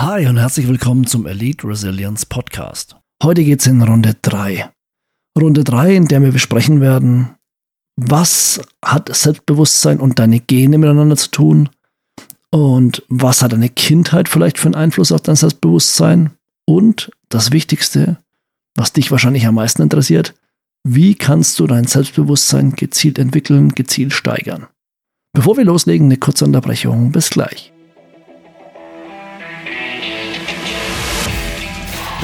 Hi und herzlich willkommen zum Elite Resilience Podcast. Heute geht es in Runde 3. Runde 3, in der wir besprechen werden, was hat Selbstbewusstsein und deine Gene miteinander zu tun und was hat deine Kindheit vielleicht für einen Einfluss auf dein Selbstbewusstsein und das Wichtigste, was dich wahrscheinlich am meisten interessiert, wie kannst du dein Selbstbewusstsein gezielt entwickeln, gezielt steigern. Bevor wir loslegen, eine kurze Unterbrechung. Bis gleich.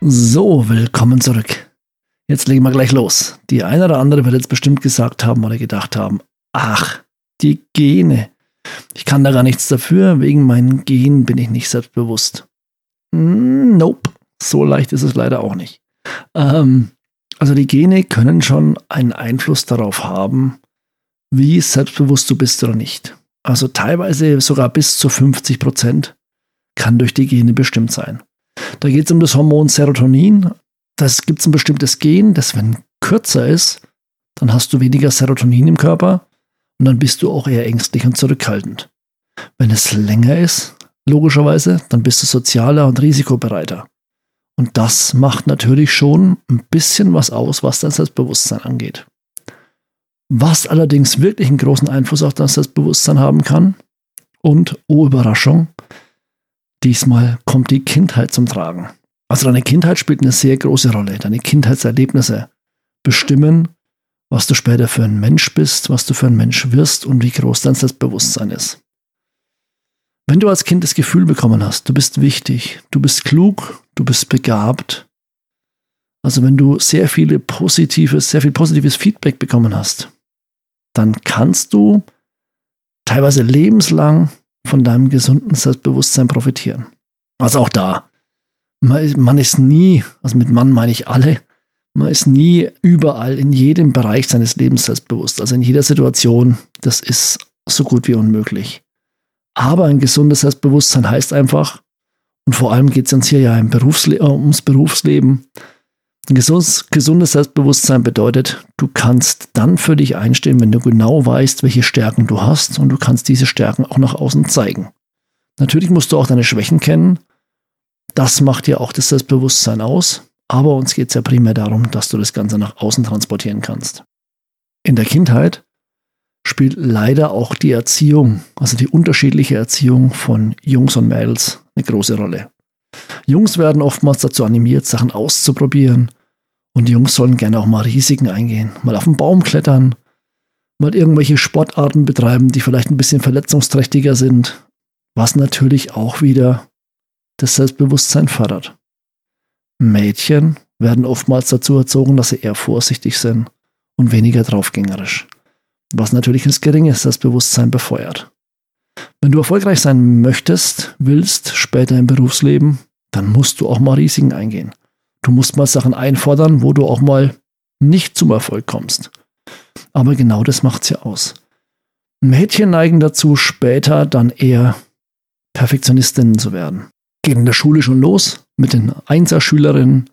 So, willkommen zurück. Jetzt legen wir gleich los. Die eine oder andere wird jetzt bestimmt gesagt haben oder gedacht haben, ach, die Gene. Ich kann da gar nichts dafür, wegen meinen Genen bin ich nicht selbstbewusst. Hm, nope, so leicht ist es leider auch nicht. Ähm, also die Gene können schon einen Einfluss darauf haben, wie selbstbewusst du bist oder nicht. Also teilweise sogar bis zu 50 Prozent kann durch die Gene bestimmt sein. Da geht es um das Hormon Serotonin. Das gibt es ein bestimmtes Gen, das wenn kürzer ist, dann hast du weniger Serotonin im Körper und dann bist du auch eher ängstlich und zurückhaltend. Wenn es länger ist, logischerweise, dann bist du sozialer und risikobereiter. Und das macht natürlich schon ein bisschen was aus, was dein Selbstbewusstsein angeht. Was allerdings wirklich einen großen Einfluss auf dein Selbstbewusstsein haben kann, und, oh Überraschung, Diesmal kommt die Kindheit zum Tragen. Also deine Kindheit spielt eine sehr große Rolle. Deine Kindheitserlebnisse bestimmen, was du später für ein Mensch bist, was du für ein Mensch wirst und wie groß dein Selbstbewusstsein ist. Wenn du als Kind das Gefühl bekommen hast, du bist wichtig, du bist klug, du bist begabt, also wenn du sehr viele positives, sehr viel positives Feedback bekommen hast, dann kannst du teilweise lebenslang von deinem gesunden Selbstbewusstsein profitieren. Also auch da, man ist nie, also mit Mann meine ich alle, man ist nie überall in jedem Bereich seines Lebens selbstbewusst. Also in jeder Situation, das ist so gut wie unmöglich. Aber ein gesundes Selbstbewusstsein heißt einfach, und vor allem geht es uns hier ja Berufsle äh, ums Berufsleben, gesundes, gesundes Selbstbewusstsein bedeutet, du kannst dann für dich einstehen, wenn du genau weißt, welche Stärken du hast und du kannst diese Stärken auch nach außen zeigen. Natürlich musst du auch deine Schwächen kennen. Das macht dir auch das Selbstbewusstsein aus. Aber uns geht es ja primär darum, dass du das Ganze nach außen transportieren kannst. In der Kindheit spielt leider auch die Erziehung, also die unterschiedliche Erziehung von Jungs und Mädels, eine große Rolle. Jungs werden oftmals dazu animiert, Sachen auszuprobieren, und die Jungs sollen gerne auch mal Risiken eingehen, mal auf den Baum klettern, mal irgendwelche Sportarten betreiben, die vielleicht ein bisschen verletzungsträchtiger sind, was natürlich auch wieder das Selbstbewusstsein fördert. Mädchen werden oftmals dazu erzogen, dass sie eher vorsichtig sind und weniger draufgängerisch, was natürlich ins geringe Selbstbewusstsein befeuert. Wenn du erfolgreich sein möchtest, willst, später im Berufsleben, dann musst du auch mal Risiken eingehen. Du musst mal Sachen einfordern, wo du auch mal nicht zum Erfolg kommst. Aber genau das macht es ja aus. Mädchen neigen dazu, später dann eher Perfektionistinnen zu werden. Geht in der Schule schon los mit den Einserschülerinnen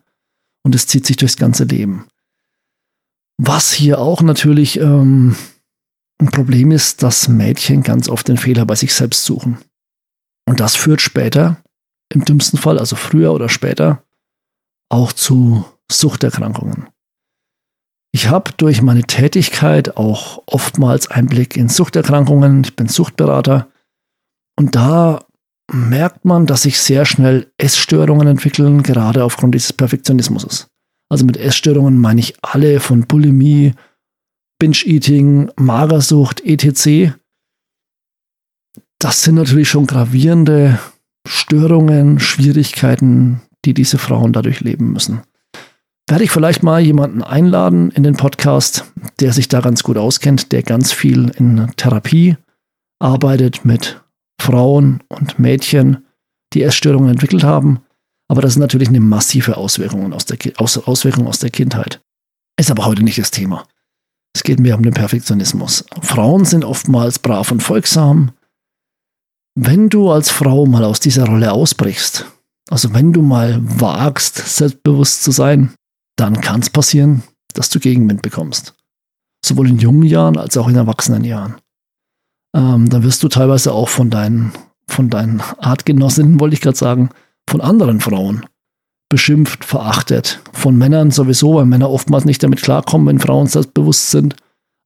und es zieht sich durchs ganze Leben. Was hier auch natürlich ähm, ein Problem ist, dass Mädchen ganz oft den Fehler bei sich selbst suchen. Und das führt später, im dümmsten Fall, also früher oder später, auch zu Suchterkrankungen. Ich habe durch meine Tätigkeit auch oftmals Einblick in Suchterkrankungen. Ich bin Suchtberater. Und da merkt man, dass sich sehr schnell Essstörungen entwickeln, gerade aufgrund dieses Perfektionismus. Also mit Essstörungen meine ich alle von Bulimie, Binge-Eating, Magersucht, etc. Das sind natürlich schon gravierende Störungen, Schwierigkeiten, die diese Frauen dadurch leben müssen. Werde ich vielleicht mal jemanden einladen in den Podcast, der sich da ganz gut auskennt, der ganz viel in Therapie arbeitet mit Frauen und Mädchen, die Essstörungen entwickelt haben. Aber das ist natürlich eine massive Auswirkung aus der, aus, Auswirkung aus der Kindheit. Ist aber heute nicht das Thema. Es geht mehr um den Perfektionismus. Frauen sind oftmals brav und folgsam. Wenn du als Frau mal aus dieser Rolle ausbrichst, also wenn du mal wagst, selbstbewusst zu sein, dann kann es passieren, dass du Gegenwind bekommst. Sowohl in jungen Jahren als auch in erwachsenen Jahren. Ähm, dann wirst du teilweise auch von deinen, von deinen Artgenossinnen, wollte ich gerade sagen, von anderen Frauen beschimpft, verachtet. Von Männern sowieso, weil Männer oftmals nicht damit klarkommen, wenn Frauen selbstbewusst sind.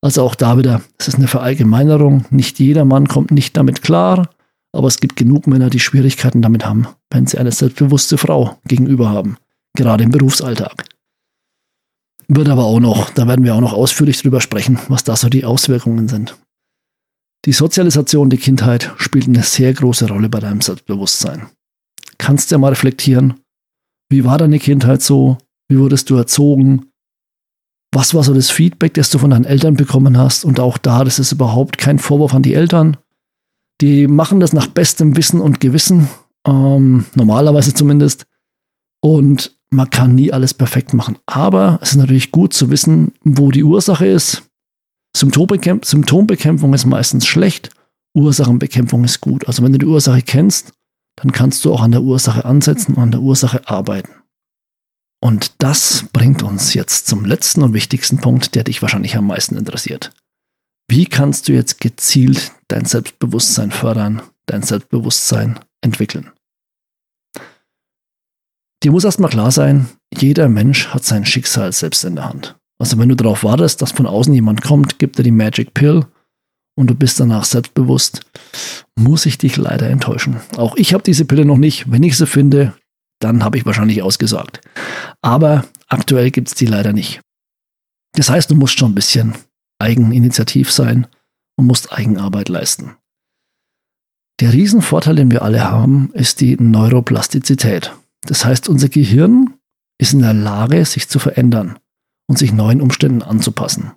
Also auch da wieder, es ist eine Verallgemeinerung. Nicht jeder Mann kommt nicht damit klar, aber es gibt genug Männer, die Schwierigkeiten damit haben, wenn sie eine selbstbewusste Frau gegenüber haben. Gerade im Berufsalltag. Wird aber auch noch, da werden wir auch noch ausführlich drüber sprechen, was da so die Auswirkungen sind. Die Sozialisation der Kindheit spielt eine sehr große Rolle bei deinem Selbstbewusstsein. Kannst du ja mal reflektieren, wie war deine Kindheit so? Wie wurdest du erzogen? Was war so das Feedback, das du von deinen Eltern bekommen hast? Und auch da, das ist überhaupt kein Vorwurf an die Eltern. Die machen das nach bestem Wissen und Gewissen, ähm, normalerweise zumindest. Und man kann nie alles perfekt machen. Aber es ist natürlich gut zu wissen, wo die Ursache ist. Symptombekämp Symptombekämpfung ist meistens schlecht, Ursachenbekämpfung ist gut. Also wenn du die Ursache kennst, dann kannst du auch an der Ursache ansetzen und an der Ursache arbeiten. Und das bringt uns jetzt zum letzten und wichtigsten Punkt, der dich wahrscheinlich am meisten interessiert. Wie kannst du jetzt gezielt dein Selbstbewusstsein fördern, dein Selbstbewusstsein entwickeln? Dir muss erstmal klar sein, jeder Mensch hat sein Schicksal selbst in der Hand. Also wenn du darauf wartest, dass von außen jemand kommt, gibt dir die Magic Pill und du bist danach selbstbewusst, muss ich dich leider enttäuschen. Auch ich habe diese Pille noch nicht. Wenn ich sie finde, dann habe ich wahrscheinlich ausgesagt. Aber aktuell gibt es die leider nicht. Das heißt, du musst schon ein bisschen eigeninitiativ sein und musst Eigenarbeit leisten. Der Riesenvorteil, den wir alle haben, ist die Neuroplastizität. Das heißt, unser Gehirn ist in der Lage, sich zu verändern und sich neuen Umständen anzupassen.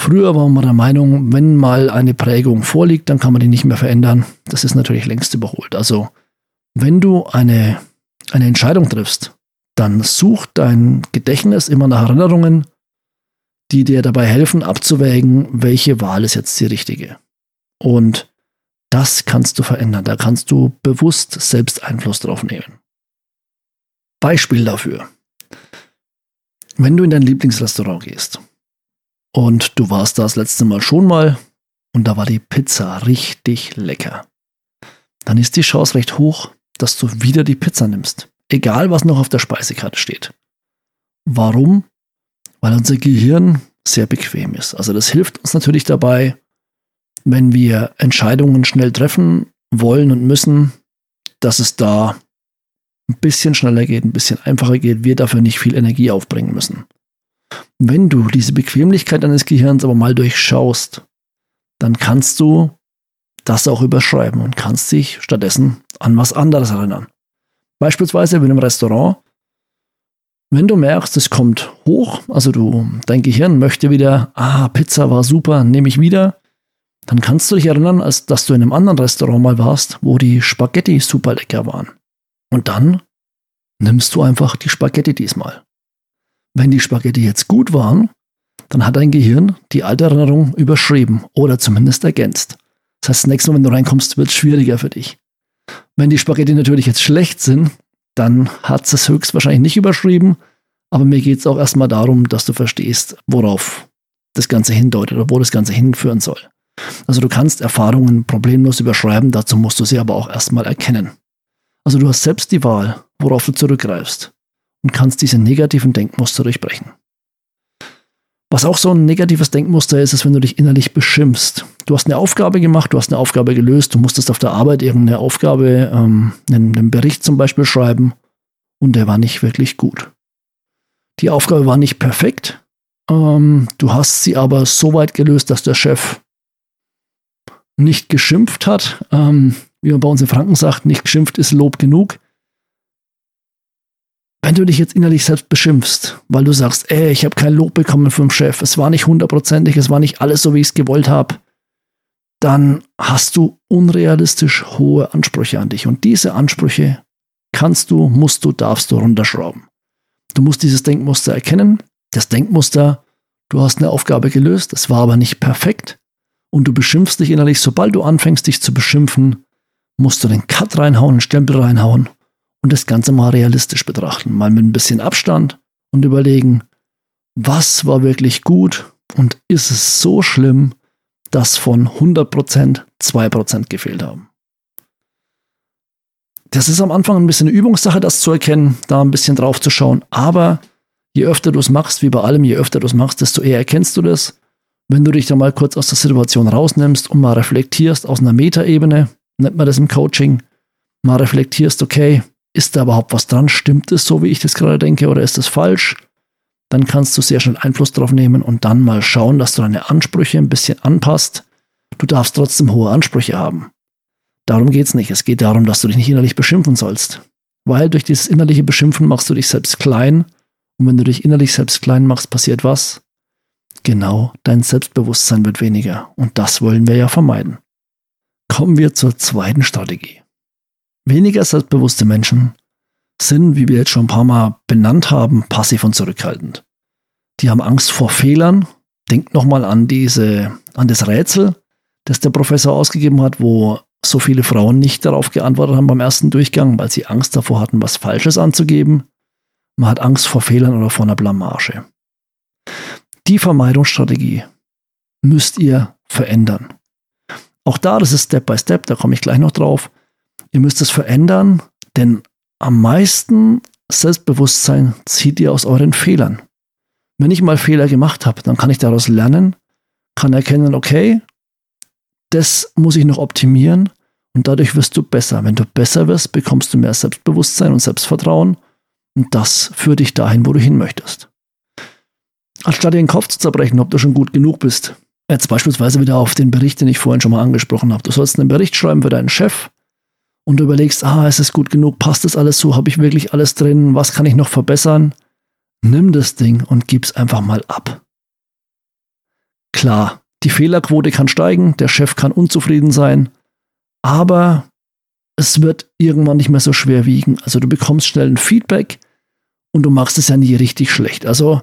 Früher war man der Meinung, wenn mal eine Prägung vorliegt, dann kann man die nicht mehr verändern. Das ist natürlich längst überholt. Also, wenn du eine, eine Entscheidung triffst, dann such dein Gedächtnis immer nach Erinnerungen, die dir dabei helfen, abzuwägen, welche Wahl ist jetzt die richtige. Und das kannst du verändern. Da kannst du bewusst selbst Einfluss drauf nehmen. Beispiel dafür. Wenn du in dein Lieblingsrestaurant gehst und du warst da das letzte Mal schon mal und da war die Pizza richtig lecker, dann ist die Chance recht hoch, dass du wieder die Pizza nimmst. Egal, was noch auf der Speisekarte steht. Warum? Weil unser Gehirn sehr bequem ist. Also das hilft uns natürlich dabei, wenn wir Entscheidungen schnell treffen wollen und müssen, dass es da ein bisschen schneller geht, ein bisschen einfacher geht, wir dafür nicht viel Energie aufbringen müssen. Wenn du diese Bequemlichkeit deines Gehirns aber mal durchschaust, dann kannst du das auch überschreiben und kannst dich stattdessen an was anderes erinnern. Beispielsweise wenn im Restaurant, wenn du merkst, es kommt hoch, also du, dein Gehirn möchte wieder, ah, Pizza war super, nehme ich wieder, dann kannst du dich erinnern, als dass du in einem anderen Restaurant mal warst, wo die Spaghetti super lecker waren. Und dann nimmst du einfach die Spaghetti diesmal. Wenn die Spaghetti jetzt gut waren, dann hat dein Gehirn die alte Erinnerung überschrieben oder zumindest ergänzt. Das heißt, das nächste Mal, wenn du reinkommst, wird es schwieriger für dich. Wenn die Spaghetti natürlich jetzt schlecht sind, dann hat es höchstwahrscheinlich nicht überschrieben, aber mir geht es auch erstmal darum, dass du verstehst, worauf das Ganze hindeutet oder wo das Ganze hinführen soll. Also du kannst Erfahrungen problemlos überschreiben, dazu musst du sie aber auch erstmal erkennen. Also du hast selbst die Wahl, worauf du zurückgreifst und kannst diese negativen Denkmuster durchbrechen. Was auch so ein negatives Denkmuster ist, ist, wenn du dich innerlich beschimpfst. Du hast eine Aufgabe gemacht, du hast eine Aufgabe gelöst, du musstest auf der Arbeit irgendeine Aufgabe, ähm, einen, einen Bericht zum Beispiel schreiben und der war nicht wirklich gut. Die Aufgabe war nicht perfekt, ähm, du hast sie aber so weit gelöst, dass der Chef nicht geschimpft hat. Ähm, wie man bei uns in Franken sagt, nicht geschimpft ist Lob genug. Wenn du dich jetzt innerlich selbst beschimpfst, weil du sagst, ey, ich habe kein Lob bekommen vom Chef, es war nicht hundertprozentig, es war nicht alles so, wie ich es gewollt habe, dann hast du unrealistisch hohe Ansprüche an dich. Und diese Ansprüche kannst du, musst du, darfst du runterschrauben. Du musst dieses Denkmuster erkennen. Das Denkmuster, du hast eine Aufgabe gelöst, es war aber nicht perfekt. Und du beschimpfst dich innerlich. Sobald du anfängst, dich zu beschimpfen, musst du den Cut reinhauen, einen Stempel reinhauen und das Ganze mal realistisch betrachten. Mal mit ein bisschen Abstand und überlegen, was war wirklich gut und ist es so schlimm, dass von 100% 2% gefehlt haben. Das ist am Anfang ein bisschen eine Übungssache, das zu erkennen, da ein bisschen drauf zu schauen. Aber je öfter du es machst, wie bei allem, je öfter du es machst, desto eher erkennst du das. Wenn du dich da mal kurz aus der Situation rausnimmst und mal reflektierst aus einer Metaebene, nennt man das im Coaching, mal reflektierst, okay, ist da überhaupt was dran? Stimmt es so, wie ich das gerade denke, oder ist es falsch? Dann kannst du sehr schnell Einfluss drauf nehmen und dann mal schauen, dass du deine Ansprüche ein bisschen anpasst. Du darfst trotzdem hohe Ansprüche haben. Darum geht es nicht. Es geht darum, dass du dich nicht innerlich beschimpfen sollst. Weil durch dieses innerliche Beschimpfen machst du dich selbst klein. Und wenn du dich innerlich selbst klein machst, passiert was? Genau, dein Selbstbewusstsein wird weniger. Und das wollen wir ja vermeiden. Kommen wir zur zweiten Strategie. Weniger selbstbewusste Menschen sind, wie wir jetzt schon ein paar Mal benannt haben, passiv und zurückhaltend. Die haben Angst vor Fehlern. Denkt nochmal an an das Rätsel, das der Professor ausgegeben hat, wo so viele Frauen nicht darauf geantwortet haben beim ersten Durchgang, weil sie Angst davor hatten, was Falsches anzugeben. Man hat Angst vor Fehlern oder vor einer Blamage. Die Vermeidungsstrategie müsst ihr verändern. Auch da, das ist Step by Step, da komme ich gleich noch drauf. Ihr müsst es verändern, denn am meisten Selbstbewusstsein zieht ihr aus euren Fehlern. Wenn ich mal Fehler gemacht habe, dann kann ich daraus lernen, kann erkennen, okay, das muss ich noch optimieren und dadurch wirst du besser. Wenn du besser wirst, bekommst du mehr Selbstbewusstsein und Selbstvertrauen und das führt dich dahin, wo du hin möchtest. Anstatt dir den Kopf zu zerbrechen, ob du schon gut genug bist, jetzt beispielsweise wieder auf den Bericht, den ich vorhin schon mal angesprochen habe. Du sollst einen Bericht schreiben für deinen Chef und du überlegst, ah, ist es gut genug, passt das alles so, habe ich wirklich alles drin, was kann ich noch verbessern? Nimm das Ding und gib's einfach mal ab. Klar, die Fehlerquote kann steigen, der Chef kann unzufrieden sein, aber es wird irgendwann nicht mehr so schwer wiegen. Also du bekommst schnell ein Feedback und du machst es ja nie richtig schlecht. Also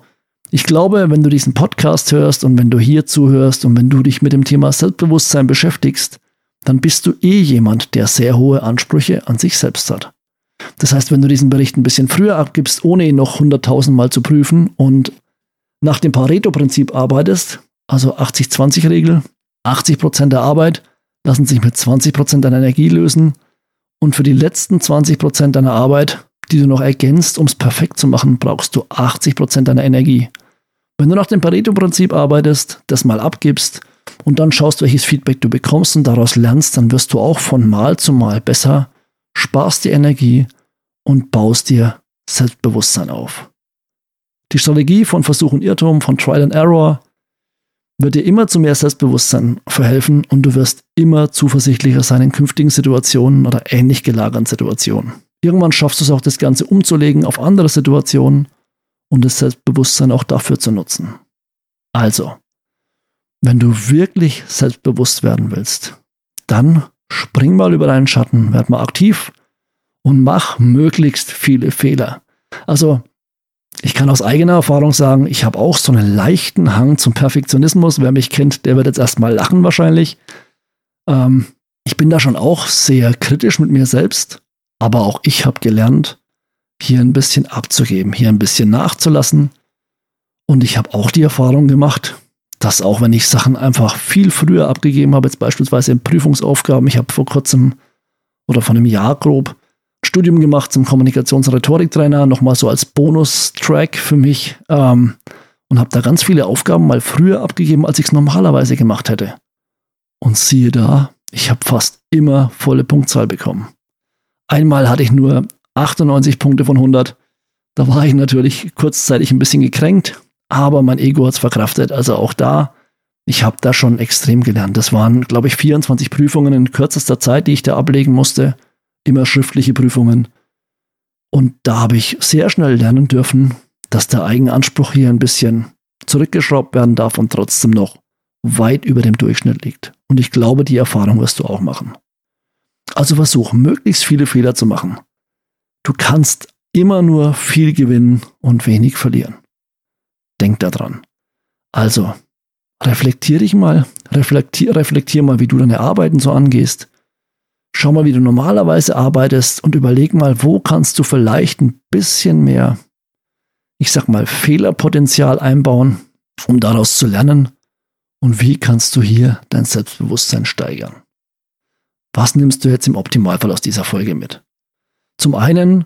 ich glaube, wenn du diesen Podcast hörst und wenn du hier zuhörst und wenn du dich mit dem Thema Selbstbewusstsein beschäftigst, dann bist du eh jemand, der sehr hohe Ansprüche an sich selbst hat. Das heißt, wenn du diesen Bericht ein bisschen früher abgibst, ohne ihn noch 100.000 Mal zu prüfen und nach dem Pareto-Prinzip arbeitest, also 80-20-Regel. 80 Prozent der Arbeit lassen sich mit 20 Prozent deiner Energie lösen. Und für die letzten 20 Prozent deiner Arbeit, die du noch ergänzt, um es perfekt zu machen, brauchst du 80 Prozent deiner Energie. Wenn du nach dem Pareto-Prinzip arbeitest, das mal abgibst und dann schaust, welches Feedback du bekommst und daraus lernst, dann wirst du auch von Mal zu Mal besser, sparst dir Energie und baust dir Selbstbewusstsein auf. Die Strategie von Versuch und Irrtum, von Trial and Error, wird dir immer zu mehr Selbstbewusstsein verhelfen und du wirst immer zuversichtlicher sein in künftigen Situationen oder ähnlich gelagerten Situationen. Irgendwann schaffst du es auch, das Ganze umzulegen auf andere Situationen und das Selbstbewusstsein auch dafür zu nutzen. Also, wenn du wirklich selbstbewusst werden willst, dann spring mal über deinen Schatten, werd mal aktiv und mach möglichst viele Fehler. Also, ich kann aus eigener Erfahrung sagen, ich habe auch so einen leichten Hang zum Perfektionismus. Wer mich kennt, der wird jetzt erstmal lachen wahrscheinlich. Ähm, ich bin da schon auch sehr kritisch mit mir selbst, aber auch ich habe gelernt, hier ein bisschen abzugeben, hier ein bisschen nachzulassen. Und ich habe auch die Erfahrung gemacht, dass auch wenn ich Sachen einfach viel früher abgegeben habe, jetzt beispielsweise in Prüfungsaufgaben, ich habe vor kurzem oder vor einem Jahr grob Studium gemacht zum Kommunikations- und Rhetoriktrainer, nochmal so als Bonustrack für mich ähm, und habe da ganz viele Aufgaben mal früher abgegeben, als ich es normalerweise gemacht hätte. Und siehe da, ich habe fast immer volle Punktzahl bekommen. Einmal hatte ich nur 98 Punkte von 100. Da war ich natürlich kurzzeitig ein bisschen gekränkt, aber mein Ego hat es verkraftet. Also auch da, ich habe da schon extrem gelernt. Das waren, glaube ich, 24 Prüfungen in kürzester Zeit, die ich da ablegen musste immer schriftliche Prüfungen. Und da habe ich sehr schnell lernen dürfen, dass der Eigenanspruch hier ein bisschen zurückgeschraubt werden darf und trotzdem noch weit über dem Durchschnitt liegt. Und ich glaube, die Erfahrung wirst du auch machen. Also versuch, möglichst viele Fehler zu machen. Du kannst immer nur viel gewinnen und wenig verlieren. Denk daran. Also, reflektier dich mal, reflektier, reflektier mal, wie du deine Arbeiten so angehst. Schau mal, wie du normalerweise arbeitest und überleg mal, wo kannst du vielleicht ein bisschen mehr, ich sag mal, Fehlerpotenzial einbauen, um daraus zu lernen. Und wie kannst du hier dein Selbstbewusstsein steigern? Was nimmst du jetzt im Optimalfall aus dieser Folge mit? Zum einen,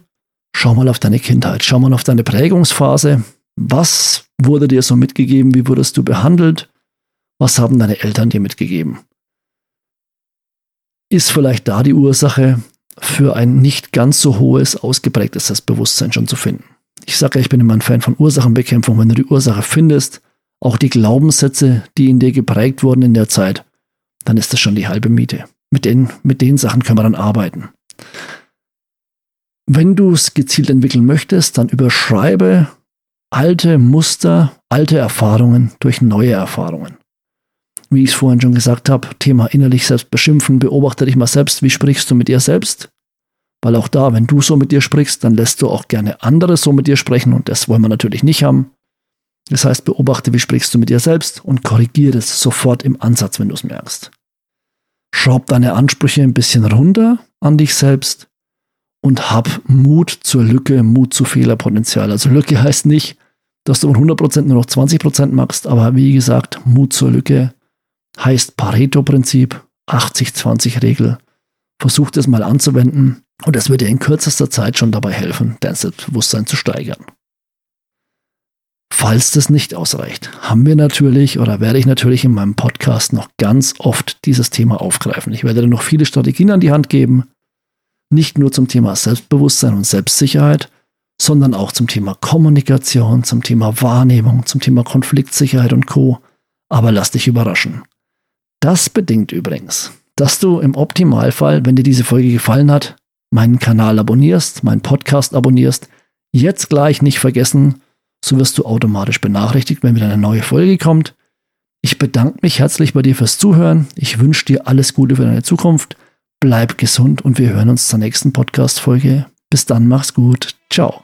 schau mal auf deine Kindheit, schau mal auf deine Prägungsphase. Was wurde dir so mitgegeben? Wie wurdest du behandelt? Was haben deine Eltern dir mitgegeben? ist vielleicht da die Ursache für ein nicht ganz so hohes, ausgeprägtes Selbstbewusstsein schon zu finden. Ich sage ja, ich bin immer ein Fan von Ursachenbekämpfung. Wenn du die Ursache findest, auch die Glaubenssätze, die in dir geprägt wurden in der Zeit, dann ist das schon die halbe Miete. Mit den, mit den Sachen können wir dann arbeiten. Wenn du es gezielt entwickeln möchtest, dann überschreibe alte Muster, alte Erfahrungen durch neue Erfahrungen wie ich es vorhin schon gesagt habe, Thema innerlich selbst beschimpfen, beobachte dich mal selbst, wie sprichst du mit dir selbst? Weil auch da, wenn du so mit dir sprichst, dann lässt du auch gerne andere so mit dir sprechen und das wollen wir natürlich nicht haben. Das heißt, beobachte, wie sprichst du mit dir selbst und korrigiere es sofort im Ansatz, wenn du es merkst. Schraub deine Ansprüche ein bisschen runter an dich selbst und hab Mut zur Lücke, Mut zu Fehlerpotenzial. Also Lücke heißt nicht, dass du von 100% nur noch 20% machst, aber wie gesagt, Mut zur Lücke heißt Pareto-Prinzip, 80-20-Regel. Versuch das mal anzuwenden und es wird dir in kürzester Zeit schon dabei helfen, dein Selbstbewusstsein zu steigern. Falls das nicht ausreicht, haben wir natürlich oder werde ich natürlich in meinem Podcast noch ganz oft dieses Thema aufgreifen. Ich werde dir noch viele Strategien an die Hand geben, nicht nur zum Thema Selbstbewusstsein und Selbstsicherheit, sondern auch zum Thema Kommunikation, zum Thema Wahrnehmung, zum Thema Konfliktsicherheit und Co. Aber lass dich überraschen. Das bedingt übrigens, dass du im Optimalfall, wenn dir diese Folge gefallen hat, meinen Kanal abonnierst, meinen Podcast abonnierst. Jetzt gleich nicht vergessen, so wirst du automatisch benachrichtigt, wenn wieder eine neue Folge kommt. Ich bedanke mich herzlich bei dir fürs Zuhören. Ich wünsche dir alles Gute für deine Zukunft. Bleib gesund und wir hören uns zur nächsten Podcast-Folge. Bis dann, mach's gut. Ciao.